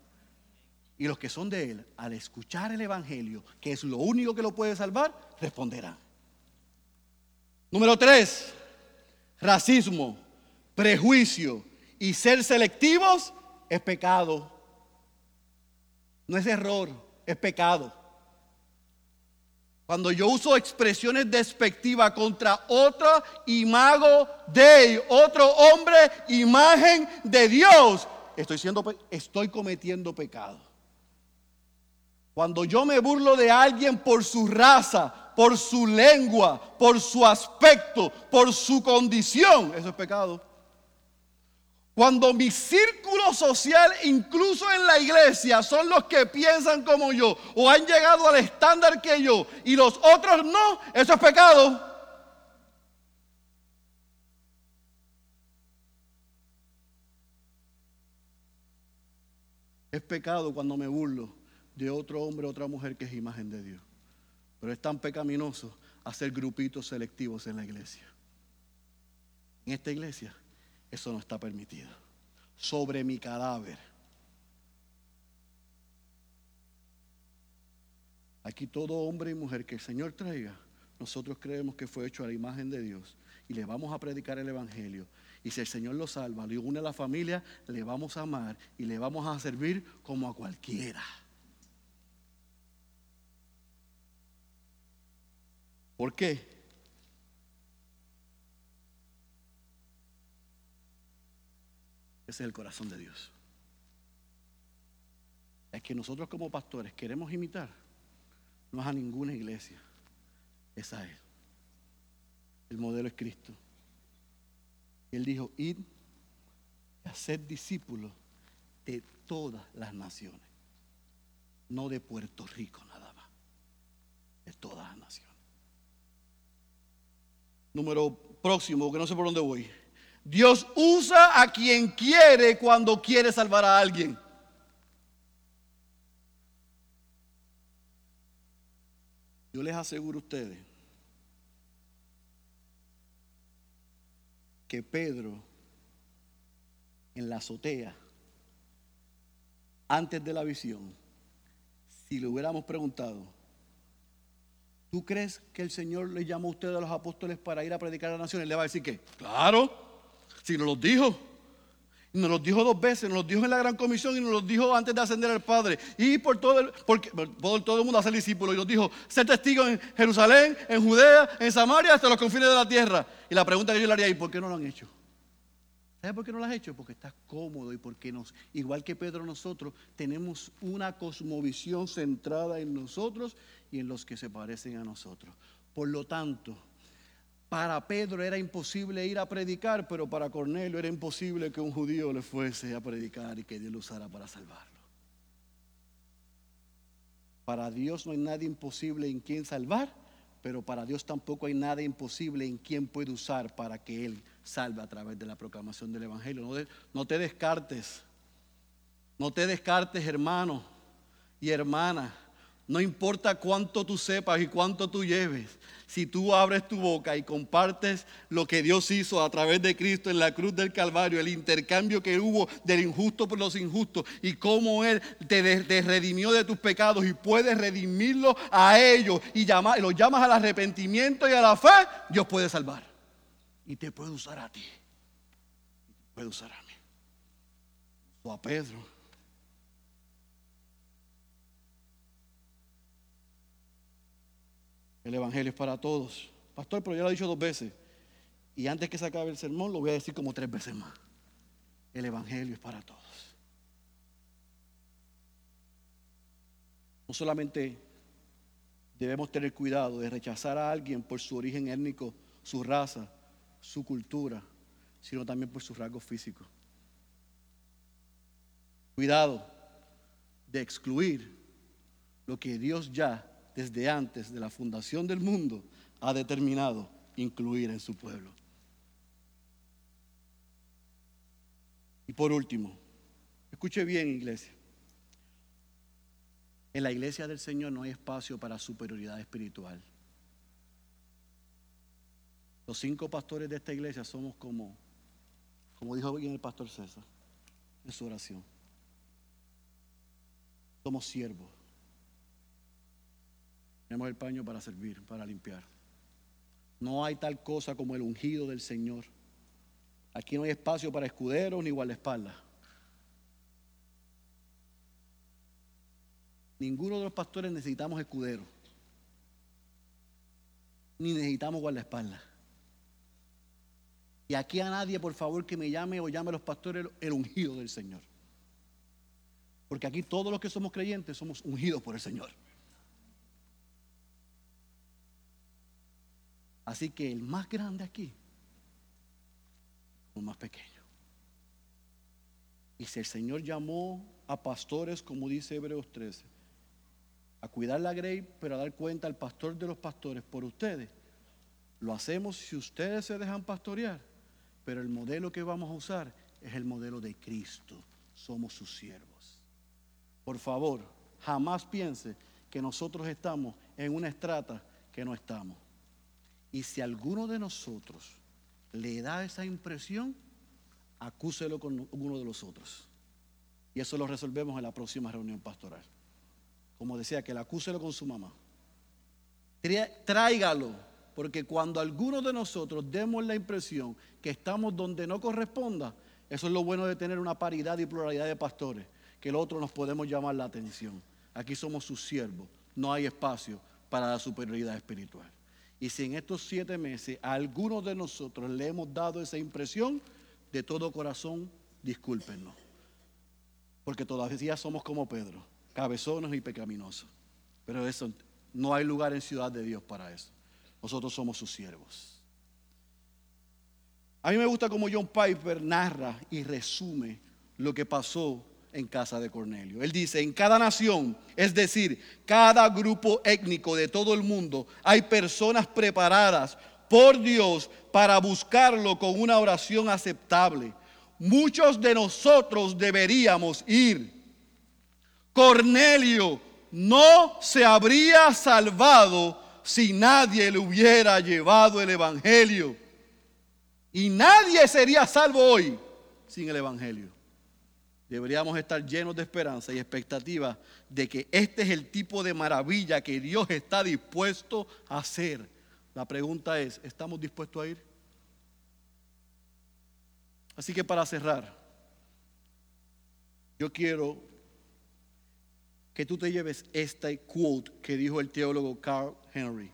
Y los que son de Él, al escuchar el Evangelio, que es lo único que lo puede salvar, responderán. Número tres, racismo, prejuicio y ser selectivos es pecado. No es error, es pecado. Cuando yo uso expresiones despectivas contra otro imago de otro hombre, imagen de Dios, estoy, siendo, estoy cometiendo pecado. Cuando yo me burlo de alguien por su raza, por su lengua, por su aspecto, por su condición, eso es pecado. Cuando mi círculo social, incluso en la iglesia, son los que piensan como yo o han llegado al estándar que yo y los otros no, eso es pecado. Es pecado cuando me burlo de otro hombre o otra mujer que es imagen de Dios. Pero es tan pecaminoso hacer grupitos selectivos en la iglesia. En esta iglesia eso no está permitido. Sobre mi cadáver. Aquí todo hombre y mujer que el Señor traiga, nosotros creemos que fue hecho a la imagen de Dios y le vamos a predicar el Evangelio. Y si el Señor lo salva, le une a la familia, le vamos a amar y le vamos a servir como a cualquiera. ¿Por qué? Ese es el corazón de Dios. Es que nosotros como pastores queremos imitar, no es a ninguna iglesia, es a Él. El modelo es Cristo. Él dijo, id a ser discípulos de todas las naciones, no de Puerto Rico nada más, de todas las naciones. Número próximo, que no sé por dónde voy. Dios usa a quien quiere cuando quiere salvar a alguien. Yo les aseguro a ustedes que Pedro en la azotea, antes de la visión, si le hubiéramos preguntado, ¿tú crees que el Señor le llamó a ustedes a los apóstoles para ir a predicar a las naciones? Le va a decir que, claro, si nos los dijo. Nos los dijo dos veces, nos los dijo en la gran comisión y nos los dijo antes de ascender al Padre. Y por todo el, porque, por todo el mundo a ser discípulo. Y nos dijo, ser testigo en Jerusalén, en Judea, en Samaria, hasta los confines de la tierra. Y la pregunta que yo le haría, ¿y por qué no lo han hecho? ¿Sabes por qué no lo has hecho? Porque estás cómodo y porque nos, igual que Pedro nosotros, tenemos una cosmovisión centrada en nosotros y en los que se parecen a nosotros. Por lo tanto, para Pedro era imposible ir a predicar, pero para Cornelio era imposible que un judío le fuese a predicar y que Dios lo usara para salvarlo. Para Dios no hay nada imposible en quien salvar, pero para Dios tampoco hay nada imposible en quien puede usar para que Él salve a través de la proclamación del Evangelio. No, no te descartes, no te descartes hermano y hermana no importa cuánto tú sepas y cuánto tú lleves, si tú abres tu boca y compartes lo que Dios hizo a través de Cristo en la cruz del Calvario, el intercambio que hubo del injusto por los injustos y cómo Él te, redimió de tus pecados y puedes redimirlo a ellos y, los llamas al arrepentimiento y a la fe, Dios puede salvar. Y te puede usar a ti. Puede usar a mí. O a Pedro El Evangelio es para todos. Pastor, pero ya lo he dicho dos veces. Y antes que se acabe el sermón, lo voy a decir como tres veces más. El Evangelio es para todos. No solamente debemos tener cuidado de rechazar a alguien por su origen étnico, su raza, su cultura, sino también por sus rasgos físicos. Cuidado de excluir lo que Dios ya desde antes de la fundación del mundo, ha determinado incluir en su pueblo. Y por último, escuche bien iglesia, en la iglesia del Señor no hay espacio para superioridad espiritual. Los cinco pastores de esta iglesia somos como, como dijo bien el pastor César en su oración, somos siervos. Tenemos el paño para servir, para limpiar. No hay tal cosa como el ungido del Señor. Aquí no hay espacio para escuderos ni guardaespaldas. Ninguno de los pastores necesitamos escuderos. Ni necesitamos guardaespaldas. Y aquí a nadie, por favor, que me llame o llame a los pastores el ungido del Señor. Porque aquí todos los que somos creyentes somos ungidos por el Señor. Así que el más grande aquí, el más pequeño. Y si el Señor llamó a pastores, como dice Hebreos 13, a cuidar la grey, pero a dar cuenta al pastor de los pastores por ustedes, lo hacemos si ustedes se dejan pastorear, pero el modelo que vamos a usar es el modelo de Cristo. Somos sus siervos. Por favor, jamás piense que nosotros estamos en una estrata que no estamos. Y si alguno de nosotros le da esa impresión, acúselo con uno de los otros. Y eso lo resolvemos en la próxima reunión pastoral. Como decía, que le acúselo con su mamá. Tráigalo, porque cuando algunos de nosotros demos la impresión que estamos donde no corresponda, eso es lo bueno de tener una paridad y pluralidad de pastores, que el otro nos podemos llamar la atención. Aquí somos sus siervos, no hay espacio para la superioridad espiritual. Y si en estos siete meses a algunos de nosotros le hemos dado esa impresión, de todo corazón, discúlpenos. Porque todavía somos como Pedro, cabezones y pecaminosos. Pero eso no hay lugar en ciudad de Dios para eso. Nosotros somos sus siervos. A mí me gusta como John Piper narra y resume lo que pasó en casa de Cornelio. Él dice, en cada nación, es decir, cada grupo étnico de todo el mundo, hay personas preparadas por Dios para buscarlo con una oración aceptable. Muchos de nosotros deberíamos ir. Cornelio no se habría salvado si nadie le hubiera llevado el Evangelio. Y nadie sería salvo hoy sin el Evangelio. Deberíamos estar llenos de esperanza y expectativa de que este es el tipo de maravilla que Dios está dispuesto a hacer. La pregunta es, ¿estamos dispuestos a ir? Así que para cerrar, yo quiero que tú te lleves esta quote que dijo el teólogo Carl Henry.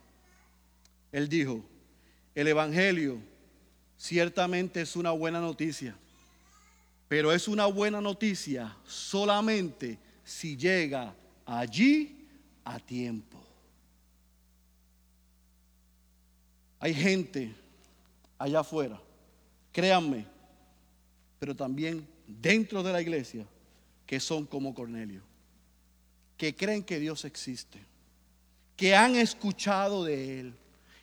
Él dijo, el Evangelio ciertamente es una buena noticia pero es una buena noticia solamente si llega allí a tiempo. Hay gente allá afuera, créanme, pero también dentro de la iglesia que son como Cornelio, que creen que Dios existe, que han escuchado de Él,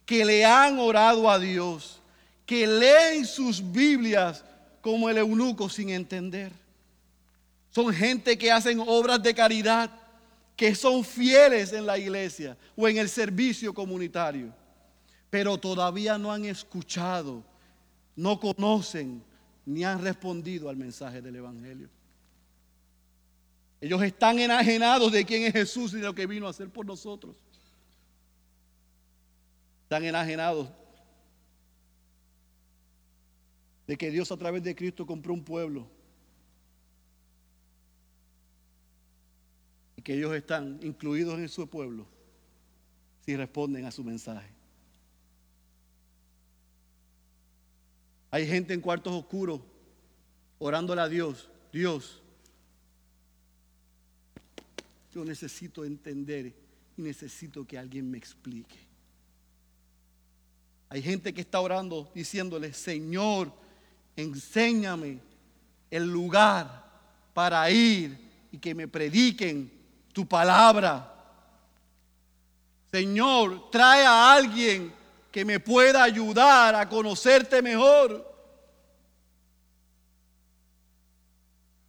que le han orado a Dios, que leen sus Biblias como el eunuco sin entender. Son gente que hacen obras de caridad, que son fieles en la iglesia o en el servicio comunitario, pero todavía no han escuchado, no conocen ni han respondido al mensaje del Evangelio. Ellos están enajenados de quién es Jesús y de lo que vino a hacer por nosotros. Están enajenados de que Dios a través de Cristo compró un pueblo. Y que ellos están incluidos en su pueblo si responden a su mensaje. Hay gente en cuartos oscuros orándole a Dios. Dios, yo necesito entender y necesito que alguien me explique. Hay gente que está orando diciéndole, Señor, enséñame el lugar para ir y que me prediquen tu palabra. Señor, trae a alguien que me pueda ayudar a conocerte mejor.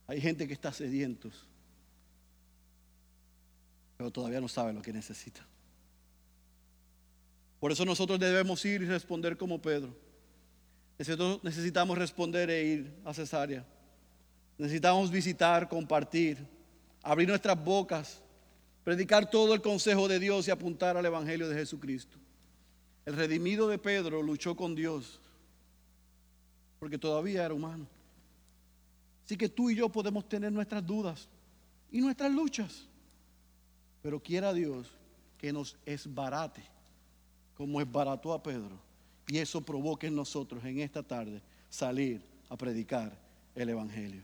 Hay gente que está sedientos, pero todavía no sabe lo que necesita. Por eso nosotros debemos ir y responder como Pedro. Necesitamos responder e ir a cesárea. Necesitamos visitar, compartir, abrir nuestras bocas, predicar todo el consejo de Dios y apuntar al Evangelio de Jesucristo. El redimido de Pedro luchó con Dios porque todavía era humano. Así que tú y yo podemos tener nuestras dudas y nuestras luchas, pero quiera Dios que nos esbarate como esbarató a Pedro y eso provoque en nosotros en esta tarde salir a predicar el Evangelio.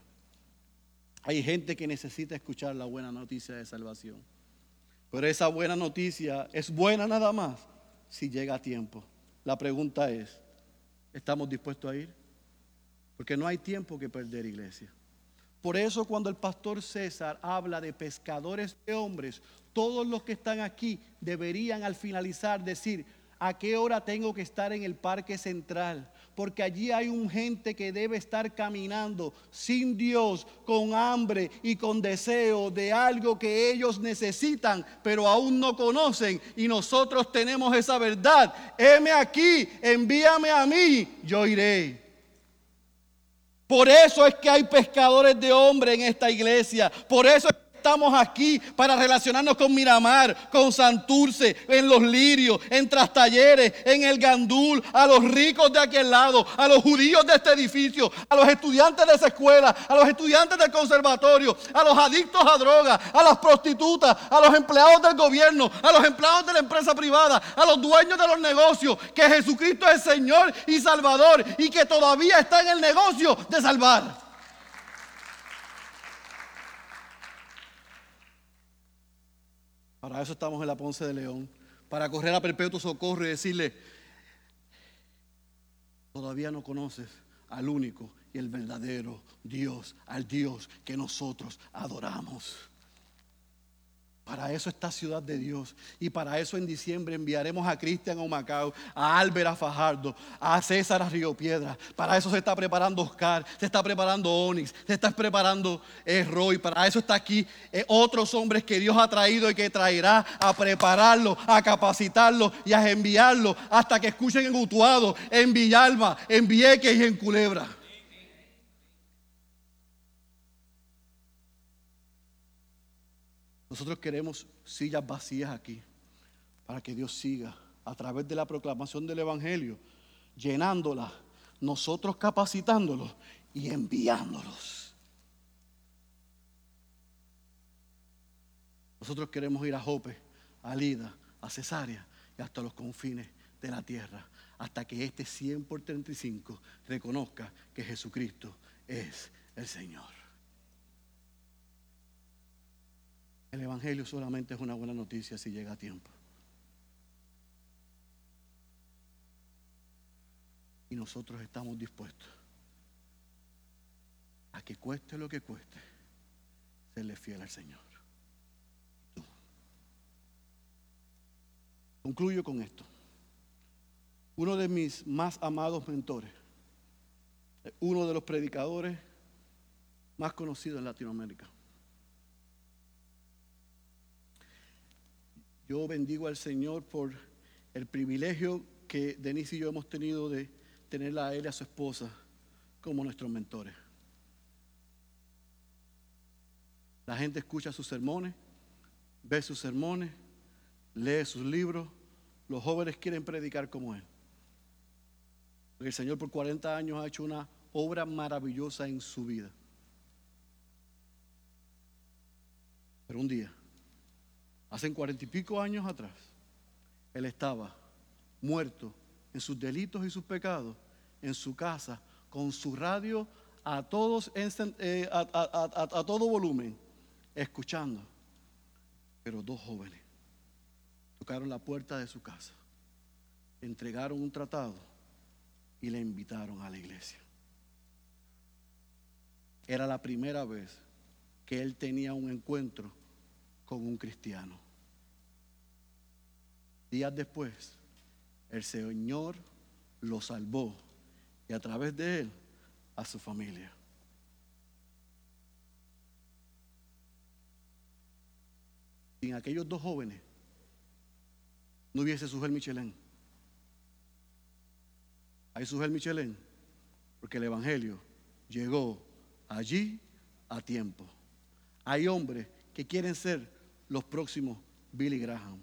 Hay gente que necesita escuchar la buena noticia de salvación. Pero esa buena noticia es buena nada más si llega a tiempo. La pregunta es, ¿estamos dispuestos a ir? Porque no hay tiempo que perder, iglesia. Por eso cuando el pastor César habla de pescadores de hombres, todos los que están aquí deberían al finalizar decir, a qué hora tengo que estar en el parque central, porque allí hay un gente que debe estar caminando sin Dios, con hambre y con deseo de algo que ellos necesitan, pero aún no conocen, y nosotros tenemos esa verdad. Heme aquí, envíame a mí, yo iré. Por eso es que hay pescadores de hombres en esta iglesia. Por eso es Estamos aquí para relacionarnos con Miramar, con Santurce, en los lirios, en Trastalleres, en el Gandul, a los ricos de aquel lado, a los judíos de este edificio, a los estudiantes de esa escuela, a los estudiantes del conservatorio, a los adictos a drogas, a las prostitutas, a los empleados del gobierno, a los empleados de la empresa privada, a los dueños de los negocios, que Jesucristo es Señor y Salvador y que todavía está en el negocio de salvar. Para eso estamos en la Ponce de León, para correr a perpetuo socorro y decirle, todavía no conoces al único y el verdadero Dios, al Dios que nosotros adoramos. Para eso está Ciudad de Dios. Y para eso en diciembre enviaremos a Cristian Omacao, a Álvaro Fajardo, a César a Río Piedra. Para eso se está preparando Oscar, se está preparando Onix, se está preparando eh, Roy. Para eso está aquí eh, otros hombres que Dios ha traído y que traerá a prepararlos, a capacitarlos y a enviarlos hasta que escuchen en Utuado, en Villalba, en Vieques y en Culebra. Nosotros queremos sillas vacías aquí para que Dios siga a través de la proclamación del Evangelio, llenándolas, nosotros capacitándolos y enviándolos. Nosotros queremos ir a Jope, a Lida, a Cesarea y hasta los confines de la tierra, hasta que este 100 por 35 reconozca que Jesucristo es el Señor. El Evangelio solamente es una buena noticia si llega a tiempo. Y nosotros estamos dispuestos a que cueste lo que cueste, serle fiel al Señor. Concluyo con esto. Uno de mis más amados mentores, uno de los predicadores más conocidos en Latinoamérica, Yo bendigo al Señor por el privilegio que Denise y yo hemos tenido de tener a él y a su esposa como nuestros mentores. La gente escucha sus sermones, ve sus sermones, lee sus libros. Los jóvenes quieren predicar como él. Porque el Señor por 40 años ha hecho una obra maravillosa en su vida. Pero un día hace cuarenta y pico años atrás, él estaba muerto en sus delitos y sus pecados, en su casa, con su radio a, todos, eh, a, todo volumen, escuchando. Pero dos jóvenes tocaron la puerta de su casa, entregaron un tratado y le invitaron a la iglesia. Era la primera vez que él tenía un encuentro con un cristiano. Días después, el Señor lo salvó y a través de él a su familia. Sin aquellos dos jóvenes no hubiese Sujel Michelén. Hay Sujel Michelén porque el Evangelio llegó allí a tiempo. Hay hombres que quieren ser los próximos Billy Graham.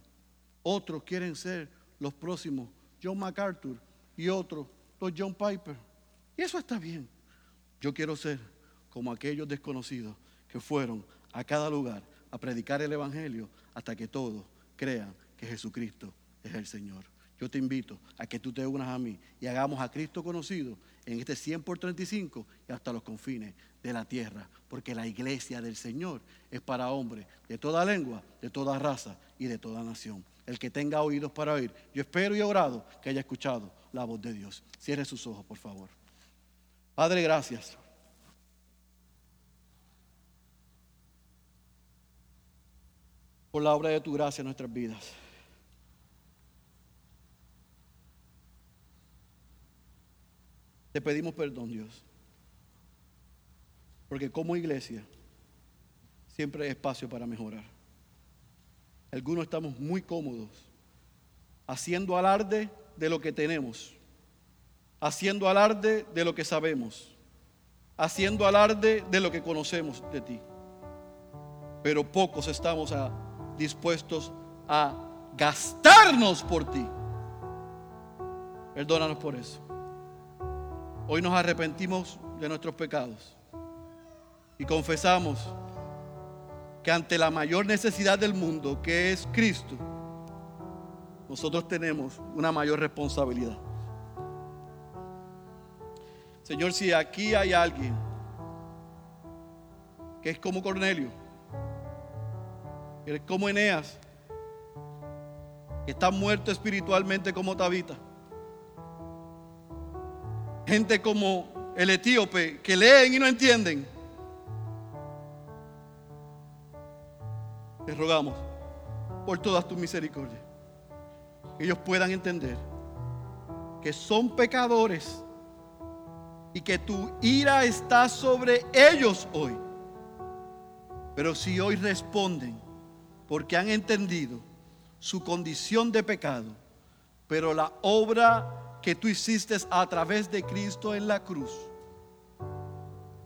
Otros quieren ser los próximos John MacArthur y otros los John Piper. Y eso está bien. Yo quiero ser como aquellos desconocidos que fueron a cada lugar a predicar el Evangelio hasta que todos crean que Jesucristo es el Señor. Yo te invito a que tú te unas a mí y hagamos a Cristo conocido en este 100 por 35 y hasta los confines de la tierra, porque la iglesia del Señor es para hombres de toda lengua, de toda raza y de toda nación. El que tenga oídos para oír, yo espero y he orado que haya escuchado la voz de Dios. Cierre sus ojos, por favor. Padre, gracias. Por la obra de tu gracia en nuestras vidas. Te pedimos perdón, Dios. Porque como iglesia siempre hay espacio para mejorar. Algunos estamos muy cómodos haciendo alarde de lo que tenemos, haciendo alarde de lo que sabemos, haciendo alarde de lo que conocemos de ti. Pero pocos estamos dispuestos a gastarnos por ti. Perdónanos por eso. Hoy nos arrepentimos de nuestros pecados y confesamos que ante la mayor necesidad del mundo, que es Cristo, nosotros tenemos una mayor responsabilidad. Señor, si aquí hay alguien que es como Cornelio, que es como Eneas, que está muerto espiritualmente como Tabita, gente como el etíope que leen y no entienden, te rogamos por todas tus misericordias, que ellos puedan entender que son pecadores y que tu ira está sobre ellos hoy. Pero si hoy responden porque han entendido su condición de pecado, pero la obra que tú hiciste a través de Cristo en la cruz,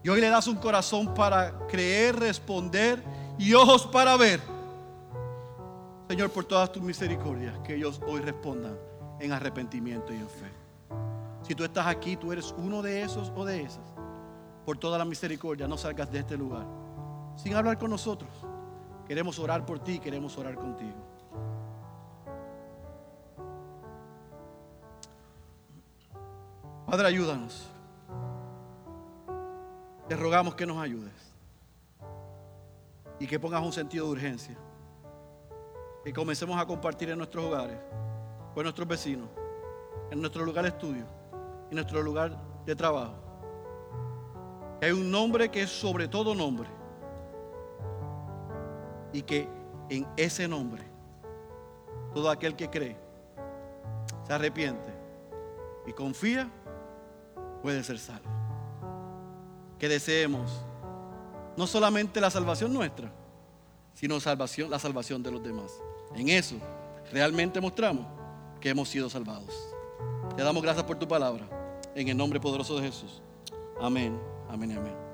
y hoy le das un corazón para creer, responder y ojos para ver. Señor, por todas tus misericordias, que ellos hoy respondan en arrepentimiento y en fe. Si tú estás aquí, tú eres uno de esos o de esas. Por toda la misericordia, no salgas de este lugar sin hablar con nosotros. Queremos orar por ti, queremos orar contigo. Padre, ayúdanos. Te rogamos que nos ayudes y que pongas un sentido de urgencia. Que comencemos a compartir en nuestros hogares, con nuestros vecinos, en nuestro lugar de estudio en nuestro lugar de trabajo. hay un nombre que es sobre todo nombre. Y que en ese nombre, todo aquel que cree, se arrepiente y confía, puede ser salvo. Que deseemos no solamente la salvación nuestra, sino salvación, la salvación de los demás. En eso realmente mostramos que hemos sido salvados. Te damos gracias por tu palabra. En el nombre poderoso de Jesús. Amén, amén, amén.